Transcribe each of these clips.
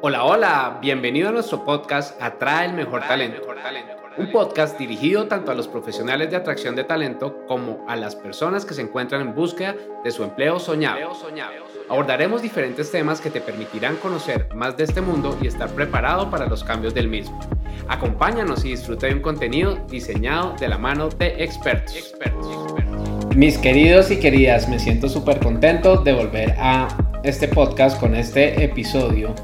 Hola, hola, bienvenido a nuestro podcast Atrae el Mejor Talento. Un podcast dirigido tanto a los profesionales de atracción de talento como a las personas que se encuentran en búsqueda de su empleo soñado. Abordaremos diferentes temas que te permitirán conocer más de este mundo y estar preparado para los cambios del mismo. Acompáñanos y disfruta de un contenido diseñado de la mano de expertos. Mis queridos y queridas, me siento súper contento de volver a este podcast con este episodio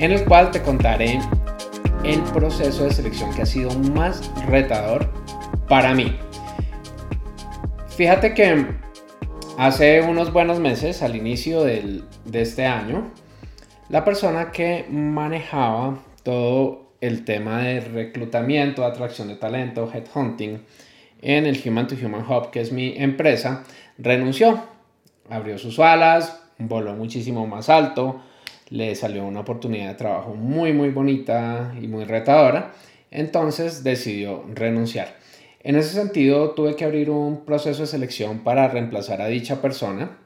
en el cual te contaré el proceso de selección que ha sido más retador para mí. Fíjate que hace unos buenos meses, al inicio de este año, la persona que manejaba todo el tema de reclutamiento, atracción de talento, headhunting en el Human to Human Hub, que es mi empresa, renunció. Abrió sus alas, voló muchísimo más alto, le salió una oportunidad de trabajo muy muy bonita y muy retadora, entonces decidió renunciar. En ese sentido tuve que abrir un proceso de selección para reemplazar a dicha persona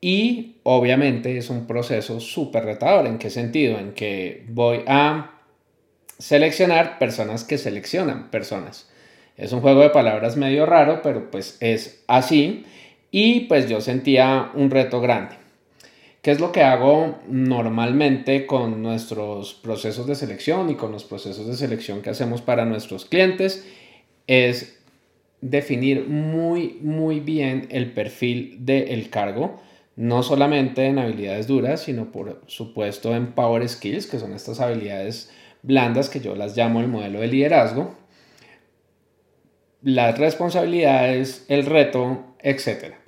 y obviamente es un proceso súper retador. ¿En qué sentido? En que voy a seleccionar personas que seleccionan personas. Es un juego de palabras medio raro, pero pues es así y pues yo sentía un reto grande. ¿Qué es lo que hago normalmente con nuestros procesos de selección y con los procesos de selección que hacemos para nuestros clientes? Es definir muy, muy bien el perfil del cargo, no solamente en habilidades duras, sino por supuesto en power skills, que son estas habilidades blandas que yo las llamo el modelo de liderazgo, las responsabilidades, el reto, etcétera.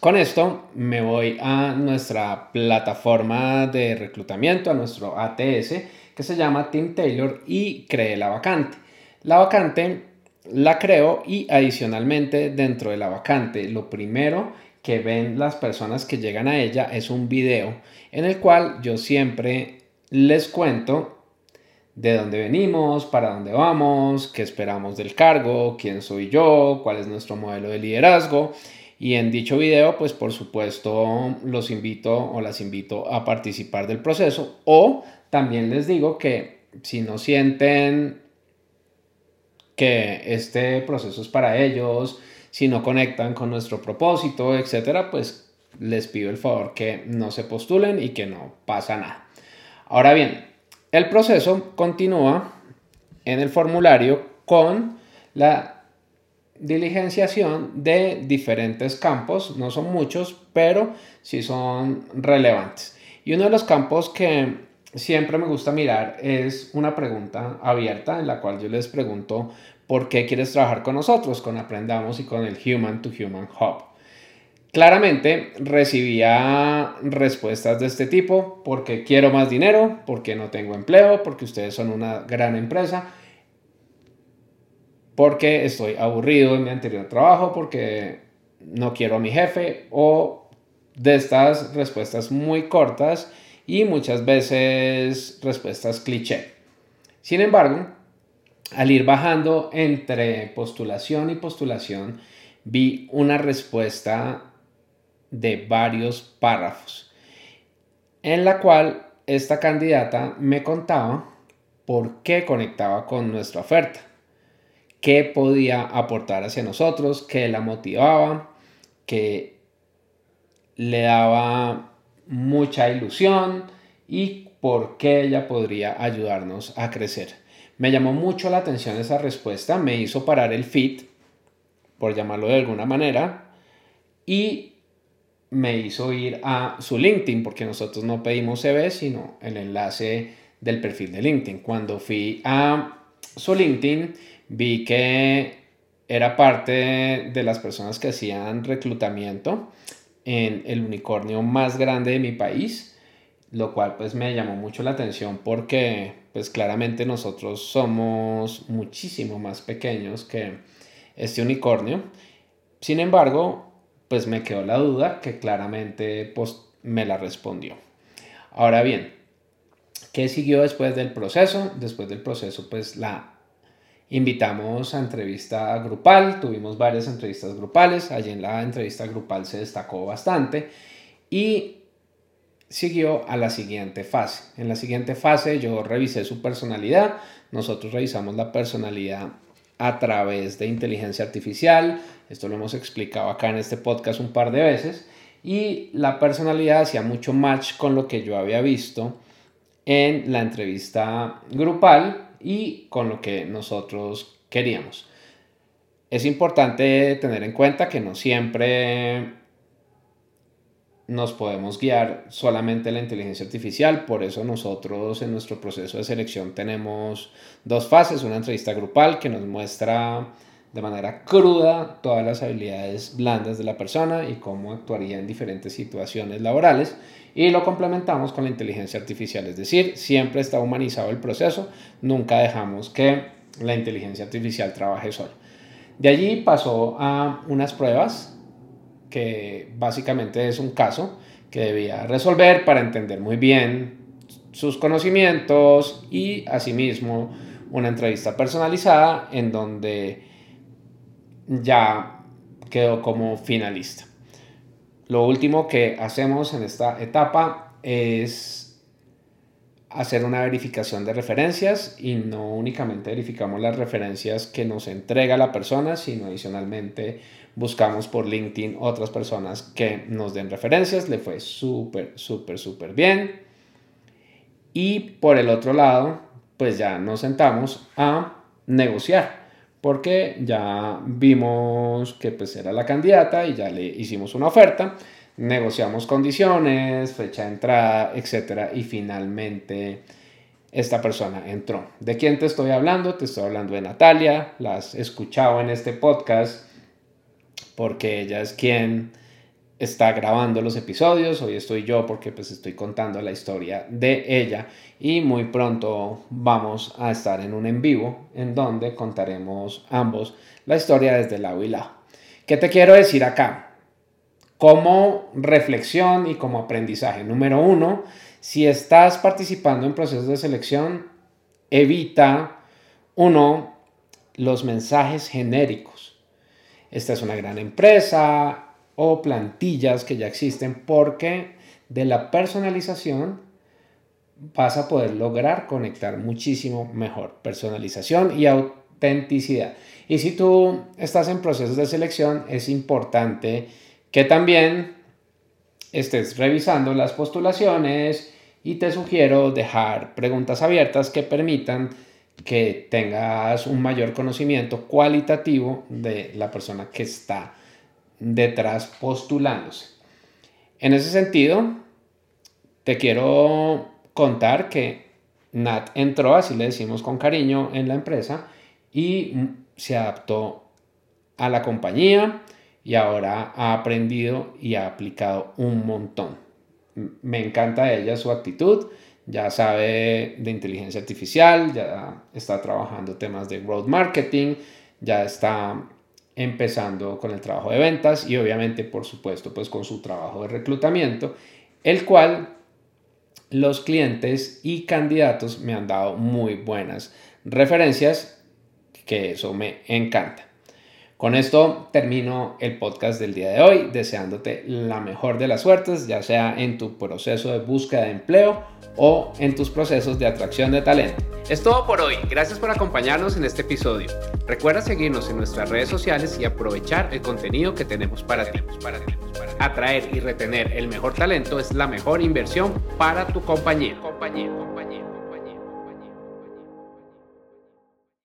Con esto me voy a nuestra plataforma de reclutamiento, a nuestro ATS, que se llama Team Taylor y creé la vacante. La vacante la creo y adicionalmente dentro de la vacante lo primero que ven las personas que llegan a ella es un video en el cual yo siempre les cuento de dónde venimos, para dónde vamos, qué esperamos del cargo, quién soy yo, cuál es nuestro modelo de liderazgo y en dicho video, pues por supuesto los invito o las invito a participar del proceso o también les digo que si no sienten que este proceso es para ellos, si no conectan con nuestro propósito, etcétera, pues les pido el favor que no se postulen y que no pasa nada. Ahora bien, el proceso continúa en el formulario con la diligenciación de diferentes campos, no son muchos, pero sí son relevantes. Y uno de los campos que siempre me gusta mirar es una pregunta abierta en la cual yo les pregunto por qué quieres trabajar con nosotros, con Aprendamos y con el Human to Human Hub. Claramente recibía respuestas de este tipo, porque quiero más dinero, porque no tengo empleo, porque ustedes son una gran empresa porque estoy aburrido en mi anterior trabajo, porque no quiero a mi jefe o de estas respuestas muy cortas y muchas veces respuestas cliché. Sin embargo, al ir bajando entre postulación y postulación, vi una respuesta de varios párrafos en la cual esta candidata me contaba por qué conectaba con nuestra oferta qué podía aportar hacia nosotros, qué la motivaba, qué le daba mucha ilusión y por qué ella podría ayudarnos a crecer. Me llamó mucho la atención esa respuesta, me hizo parar el fit, por llamarlo de alguna manera, y me hizo ir a su LinkedIn, porque nosotros no pedimos CV, sino el enlace del perfil de LinkedIn. Cuando fui a su LinkedIn, vi que era parte de las personas que hacían reclutamiento en el unicornio más grande de mi país, lo cual pues me llamó mucho la atención porque pues claramente nosotros somos muchísimo más pequeños que este unicornio. Sin embargo, pues me quedó la duda que claramente pues me la respondió. Ahora bien, ¿qué siguió después del proceso? Después del proceso pues la invitamos a entrevista grupal, tuvimos varias entrevistas grupales, allí en la entrevista grupal se destacó bastante y siguió a la siguiente fase. En la siguiente fase yo revisé su personalidad. Nosotros revisamos la personalidad a través de inteligencia artificial. Esto lo hemos explicado acá en este podcast un par de veces. Y la personalidad hacía mucho match con lo que yo había visto en la entrevista grupal y con lo que nosotros queríamos. Es importante tener en cuenta que no siempre nos podemos guiar solamente la inteligencia artificial, por eso nosotros en nuestro proceso de selección tenemos dos fases, una entrevista grupal que nos muestra de manera cruda todas las habilidades blandas de la persona y cómo actuaría en diferentes situaciones laborales y lo complementamos con la inteligencia artificial, es decir, siempre está humanizado el proceso, nunca dejamos que la inteligencia artificial trabaje sola. De allí pasó a unas pruebas que básicamente es un caso que debía resolver para entender muy bien sus conocimientos y asimismo una entrevista personalizada en donde ya quedó como finalista. Lo último que hacemos en esta etapa es hacer una verificación de referencias y no únicamente verificamos las referencias que nos entrega la persona, sino adicionalmente buscamos por LinkedIn otras personas que nos den referencias. Le fue súper, súper, súper bien. Y por el otro lado, pues ya nos sentamos a negociar porque ya vimos que pues era la candidata y ya le hicimos una oferta negociamos condiciones, fecha de entrada, etc. Y finalmente esta persona entró. ¿De quién te estoy hablando? Te estoy hablando de Natalia, la has escuchado en este podcast porque ella es quien está grabando los episodios, hoy estoy yo porque pues estoy contando la historia de ella y muy pronto vamos a estar en un en vivo en donde contaremos ambos la historia desde lado y lado. ¿Qué te quiero decir acá? como reflexión y como aprendizaje. Número uno, si estás participando en procesos de selección, evita, uno, los mensajes genéricos. Esta es una gran empresa o plantillas que ya existen porque de la personalización vas a poder lograr conectar muchísimo mejor. Personalización y autenticidad. Y si tú estás en procesos de selección, es importante que también estés revisando las postulaciones y te sugiero dejar preguntas abiertas que permitan que tengas un mayor conocimiento cualitativo de la persona que está detrás postulándose. En ese sentido, te quiero contar que Nat entró, así le decimos con cariño, en la empresa y se adaptó a la compañía, y ahora ha aprendido y ha aplicado un montón. Me encanta ella su actitud, ya sabe de inteligencia artificial, ya está trabajando temas de growth marketing, ya está empezando con el trabajo de ventas y obviamente por supuesto pues con su trabajo de reclutamiento, el cual los clientes y candidatos me han dado muy buenas referencias, que eso me encanta. Con esto termino el podcast del día de hoy, deseándote la mejor de las suertes, ya sea en tu proceso de búsqueda de empleo o en tus procesos de atracción de talento. Es todo por hoy, gracias por acompañarnos en este episodio. Recuerda seguirnos en nuestras redes sociales y aprovechar el contenido que tenemos para ti. Atraer y retener el mejor talento es la mejor inversión para tu compañía, compañía.